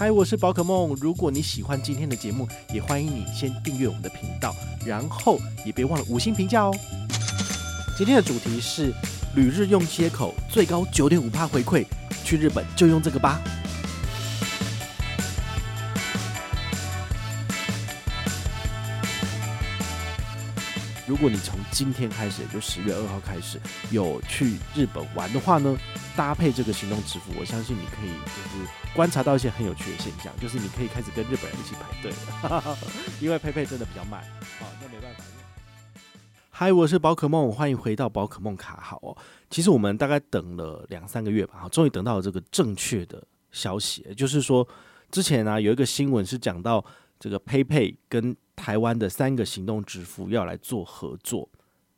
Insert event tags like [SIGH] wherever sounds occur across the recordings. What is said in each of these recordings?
嗨，我是宝可梦。如果你喜欢今天的节目，也欢迎你先订阅我们的频道，然后也别忘了五星评价哦。今天的主题是旅日用接口最高九点五帕回馈，去日本就用这个吧。如果你从今天开始，也就十月二号开始有去日本玩的话呢，搭配这个行动支付，我相信你可以就是观察到一些很有趣的现象，就是你可以开始跟日本人一起排队了，[LAUGHS] 因为佩佩真的比较慢。好，那没办法。嗨，我是宝可梦，欢迎回到宝可梦卡好哦。其实我们大概等了两三个月吧，终于等到了这个正确的消息，就是说之前呢、有一个新闻是讲到这个 PayPay 跟台湾的三个行动支付要来做合作，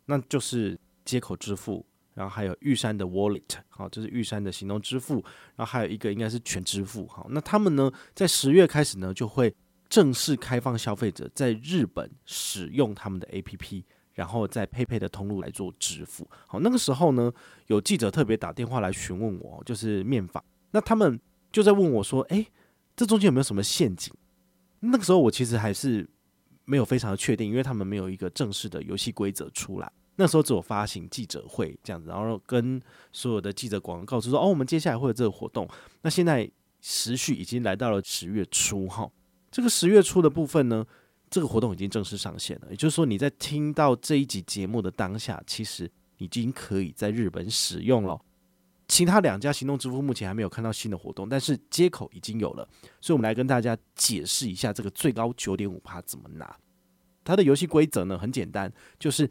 那就是接口支付，然后还有玉山的 Wallet，好，这是玉山的行动支付，然后还有一个应该是全支付，好，那他们呢在十月开始呢就会正式开放消费者在日本使用他们的 APP，然后在 PayPay 的通路来做支付，好，那个时候呢有记者特别打电话来询问我，就是面访，那他们就在问我说，诶，这中间有没有什么陷阱？那个时候我其实还是。没有非常的确定，因为他们没有一个正式的游戏规则出来。那时候只有发行记者会这样子，然后跟所有的记者广告说：“哦，我们接下来会有这个活动。”那现在时序已经来到了十月初哈，这个十月初的部分呢，这个活动已经正式上线了。也就是说，你在听到这一集节目的当下，其实已经可以在日本使用了。其他两家行动支付目前还没有看到新的活动，但是接口已经有了，所以我们来跟大家解释一下这个最高九点五趴怎么拿。它的游戏规则呢很简单，就是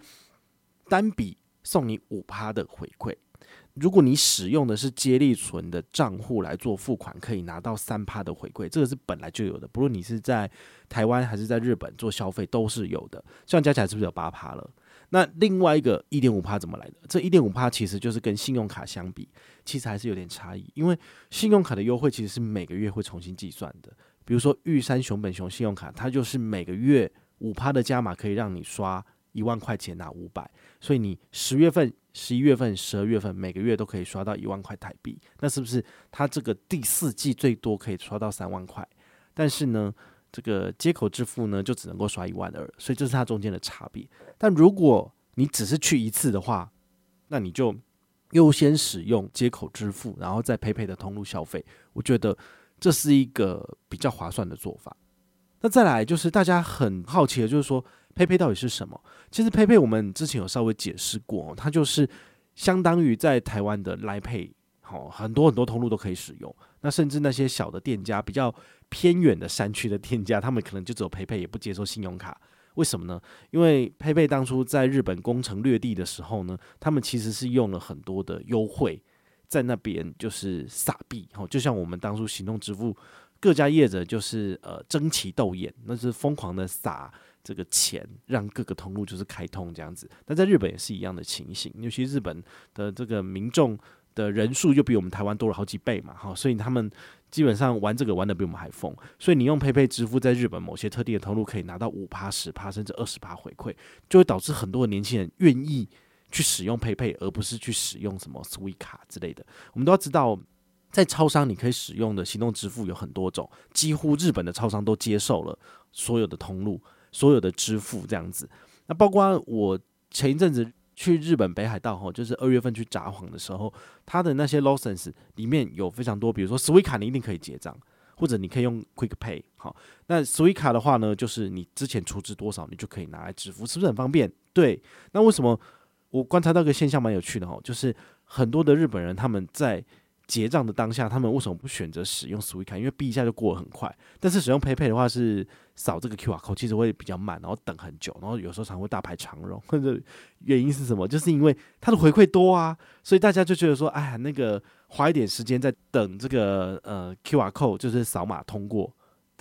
单笔送你五趴的回馈。如果你使用的是接力存的账户来做付款，可以拿到三趴的回馈，这个是本来就有的，不论你是在台湾还是在日本做消费都是有的。这样加起来是不是有八趴了？那另外一个一点五趴怎么来的？这一点五趴其实就是跟信用卡相比，其实还是有点差异。因为信用卡的优惠其实是每个月会重新计算的。比如说玉山熊本熊信用卡，它就是每个月五趴的加码可以让你刷一万块钱拿五百，所以你十月份、十一月份、十二月份每个月都可以刷到一万块台币。那是不是它这个第四季最多可以刷到三万块？但是呢，这个接口支付呢就只能够刷一万二，所以这是它中间的差别。但如果你只是去一次的话，那你就优先使用接口支付，然后再佩佩的通路消费。我觉得这是一个比较划算的做法。那再来就是大家很好奇的，就是说佩佩到底是什么？其实佩佩我们之前有稍微解释过，它就是相当于在台湾的 lipad 好，很多很多通路都可以使用。那甚至那些小的店家，比较偏远的山区的店家，他们可能就只有 PayPay，也不接受信用卡。为什么呢？因为 PayPay 当初在日本攻城略地的时候呢，他们其实是用了很多的优惠，在那边就是撒币，哦，就像我们当初行动支付各家业者就是呃争奇斗艳，那是疯狂的撒这个钱，让各个通路就是开通这样子。但在日本也是一样的情形，尤其日本的这个民众的人数就比我们台湾多了好几倍嘛，哈，所以他们。基本上玩这个玩的比我们还疯，所以你用 PayPay 支付在日本某些特定的通路可以拿到五趴、十趴甚至二十趴回馈，就会导致很多的年轻人愿意去使用 PayPay，而不是去使用什么 Suica 之类的。我们都要知道，在超商你可以使用的行动支付有很多种，几乎日本的超商都接受了所有的通路、所有的支付这样子。那包括我前一阵子。去日本北海道哈，就是二月份去札幌的时候，它的那些 l o s e n s 里面有非常多，比如说 Swica 你一定可以结账，或者你可以用 Quick Pay。好，那 Swica 的话呢，就是你之前储值多少，你就可以拿来支付，是不是很方便？对。那为什么我观察到个现象蛮有趣的哦，就是很多的日本人他们在结账的当下，他们为什么不选择使用 s w i c 因为 B 一下就过得很快。但是使用 PayPay 的话，是扫这个 QR code，其实会比较慢，然后等很久，然后有时候常会大排长龙。[LAUGHS] 或者原因是什么？就是因为它的回馈多啊，所以大家就觉得说，哎呀，那个花一点时间在等这个呃 QR code，就是扫码通过。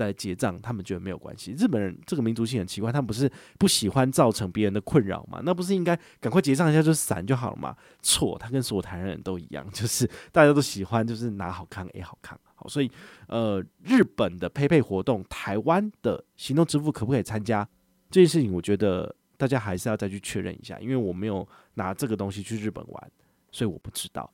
在结账，他们觉得没有关系。日本人这个民族性很奇怪，他们不是不喜欢造成别人的困扰吗？那不是应该赶快结账一下就散就好了吗？错，他跟所有台湾人都一样，就是 [LAUGHS] 大家都喜欢就是拿好看 A 好看。好，所以呃，日本的配配活动，台湾的行动支付可不可以参加这件事情？我觉得大家还是要再去确认一下，因为我没有拿这个东西去日本玩，所以我不知道。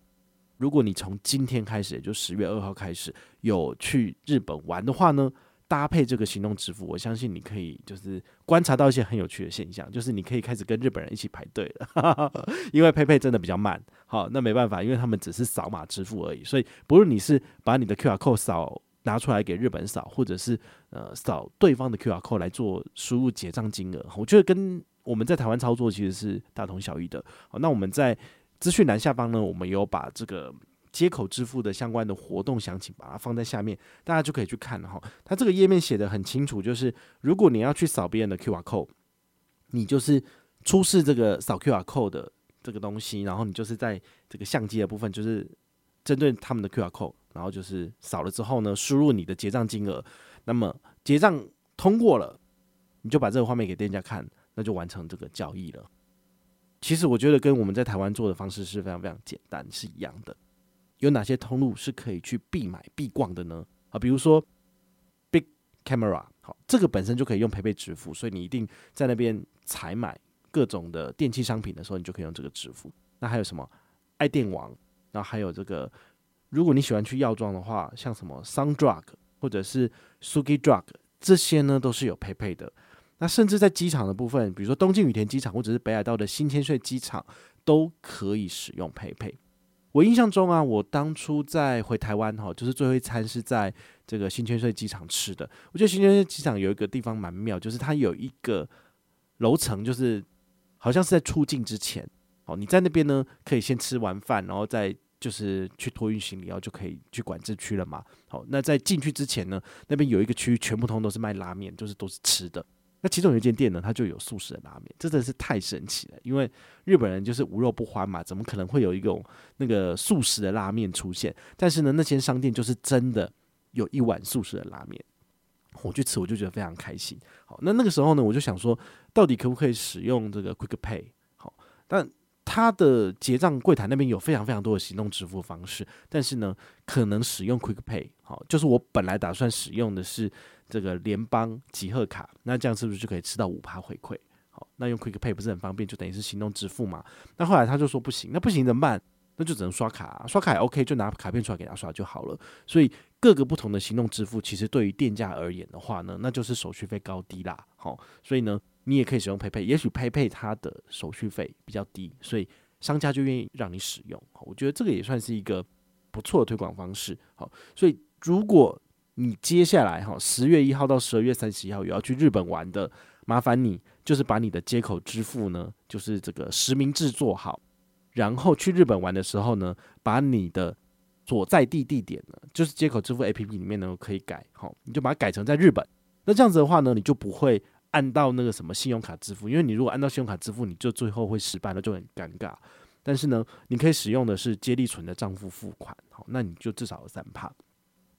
如果你从今天开始，也就十月二号开始有去日本玩的话呢，搭配这个行动支付，我相信你可以就是观察到一些很有趣的现象，就是你可以开始跟日本人一起排队了，[LAUGHS] 因为佩佩真的比较慢。好，那没办法，因为他们只是扫码支付而已，所以不论你是把你的 QR code 扫拿出来给日本扫，或者是呃扫对方的 QR code 来做输入结账金额，我觉得跟我们在台湾操作其实是大同小异的。好，那我们在资讯栏下方呢，我们有把这个接口支付的相关的活动详情，把它放在下面，大家就可以去看哈。它这个页面写得很清楚，就是如果你要去扫别人的 QR code，你就是出示这个扫 QR code 的这个东西，然后你就是在这个相机的部分，就是针对他们的 QR code，然后就是扫了之后呢，输入你的结账金额，那么结账通过了，你就把这个画面给店家看，那就完成这个交易了。其实我觉得跟我们在台湾做的方式是非常非常简单，是一样的。有哪些通路是可以去必买必逛的呢？啊，比如说 Big Camera，好，这个本身就可以用 PayPay 支付，所以你一定在那边采买各种的电器商品的时候，你就可以用这个支付。那还有什么爱电网，然后还有这个，如果你喜欢去药妆的话，像什么 Sundrug 或者是 Suki Drug，这些呢都是有 PayPay 的。那甚至在机场的部分，比如说东京羽田机场或者是北海道的新千岁机场，都可以使用 PayPay。我印象中啊，我当初在回台湾哈，就是最后一餐是在这个新千岁机场吃的。我觉得新千岁机场有一个地方蛮妙，就是它有一个楼层，就是好像是在出境之前，哦，你在那边呢可以先吃完饭，然后再就是去托运行李，然后就可以去管制区了嘛。好，那在进去之前呢，那边有一个区域全部通都是卖拉面，就是都是吃的。那其中有一间店呢，它就有素食的拉面，这真的是太神奇了。因为日本人就是无肉不欢嘛，怎么可能会有一种那个素食的拉面出现？但是呢，那间商店就是真的有一碗素食的拉面，我去吃我就觉得非常开心。好，那那个时候呢，我就想说，到底可不可以使用这个 Quick Pay？好，但它的结账柜台那边有非常非常多的行动支付方式，但是呢，可能使用 Quick Pay，好，就是我本来打算使用的是。这个联邦集贺卡，那这样是不是就可以吃到五趴回馈？好，那用 Quick Pay 不是很方便，就等于是行动支付嘛。那后来他就说不行，那不行怎么办？那就只能刷卡啊，刷卡也 OK，就拿卡片出来给他刷就好了。所以各个不同的行动支付，其实对于店家而言的话呢，那就是手续费高低啦。好，所以呢，你也可以使用 PayPay，也许 PayPay 它的手续费比较低，所以商家就愿意让你使用。我觉得这个也算是一个不错的推广方式。好，所以如果你接下来哈，十月一号到十二月三十一号有要去日本玩的，麻烦你就是把你的接口支付呢，就是这个实名制做好，然后去日本玩的时候呢，把你的所在地地点呢，就是接口支付 APP 里面呢可以改好，你就把它改成在日本。那这样子的话呢，你就不会按到那个什么信用卡支付，因为你如果按到信用卡支付，你就最后会失败了，就很尴尬。但是呢，你可以使用的是接力存的账户付款，好，那你就至少有三趴。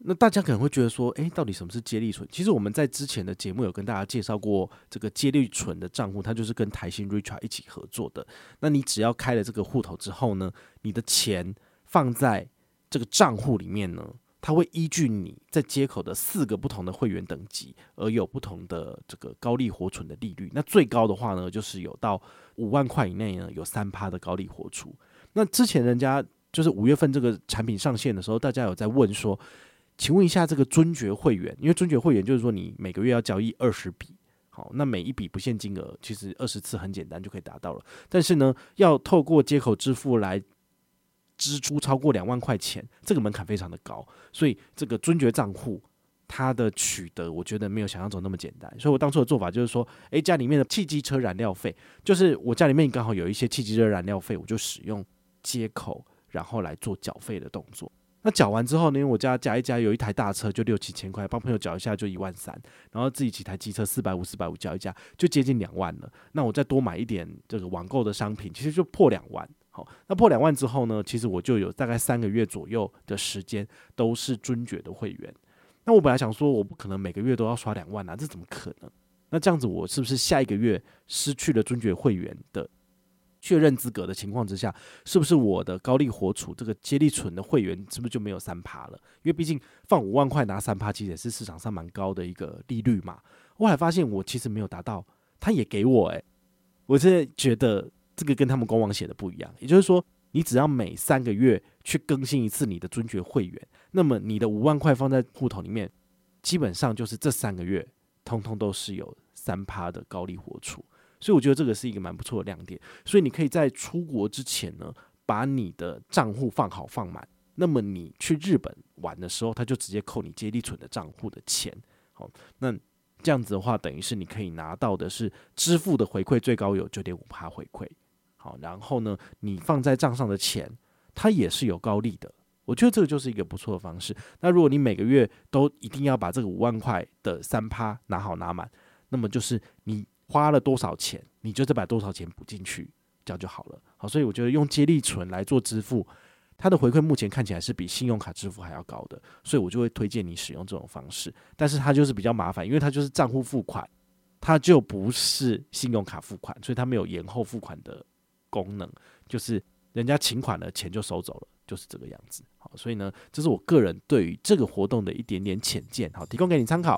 那大家可能会觉得说，诶，到底什么是接力存？其实我们在之前的节目有跟大家介绍过，这个接力存的账户，它就是跟台新 Richart 一起合作的。那你只要开了这个户头之后呢，你的钱放在这个账户里面呢，它会依据你在接口的四个不同的会员等级而有不同的这个高利活存的利率。那最高的话呢，就是有到五万块以内呢，有三趴的高利活储。那之前人家就是五月份这个产品上线的时候，大家有在问说。请问一下，这个尊爵会员，因为尊爵会员就是说你每个月要交易二十笔，好，那每一笔不限金额，其实二十次很简单就可以达到了。但是呢，要透过接口支付来支出超过两万块钱，这个门槛非常的高，所以这个尊爵账户它的取得，我觉得没有想象中那么简单。所以我当初的做法就是说，诶，家里面的汽机车燃料费，就是我家里面刚好有一些汽机车燃料费，我就使用接口，然后来做缴费的动作。那缴完之后呢，因为我家加一加有一台大车，就六七千块，帮朋友缴一下就一万三，然后自己几台机车四百五四百五缴一加，就接近两万了。那我再多买一点这个网购的商品，其实就破两万。好，那破两万之后呢，其实我就有大概三个月左右的时间都是尊爵的会员。那我本来想说，我不可能每个月都要刷两万啊，这怎么可能？那这样子，我是不是下一个月失去了尊爵会员的？确认资格的情况之下，是不是我的高利活储这个接力存的会员是不是就没有三趴了？因为毕竟放五万块拿三趴，其实也是市场上蛮高的一个利率嘛。后来发现我其实没有达到，他也给我诶、我现在觉得这个跟他们官网写的不一样。也就是说，你只要每三个月去更新一次你的尊爵会员，那么你的五万块放在户头里面，基本上就是这三个月通通都是有三趴的高利活储，所以我觉得这个是一个蛮不错的亮点。所以你可以在出国之前呢，把你的账户放好放满，那么你去日本玩的时候，他就直接扣你接力存的账户的钱。好，那这样子的话，等于是你可以拿到的是支付的回馈最高有九点五趴回馈。好，然后呢，你放在账上的钱，它也是有高利的。我觉得这个就是一个不错的方式。那如果你每个月都一定要把这个五万块的三趴拿好拿满，那么就是你花了多少钱，你就再把多少钱补进去，这样就好了。好，所以我觉得用接力存来做支付，它的回馈目前看起来是比信用卡支付还要高的，所以我就会推荐你使用这种方式。但是它就是比较麻烦，因为它就是账户付款，它就不是信用卡付款，所以它没有延后付款的。功能就是人家请款了，钱就收走了，就是这个样子。好，所以呢，这是我个人对于这个活动的一点点浅见，好，提供给你参考。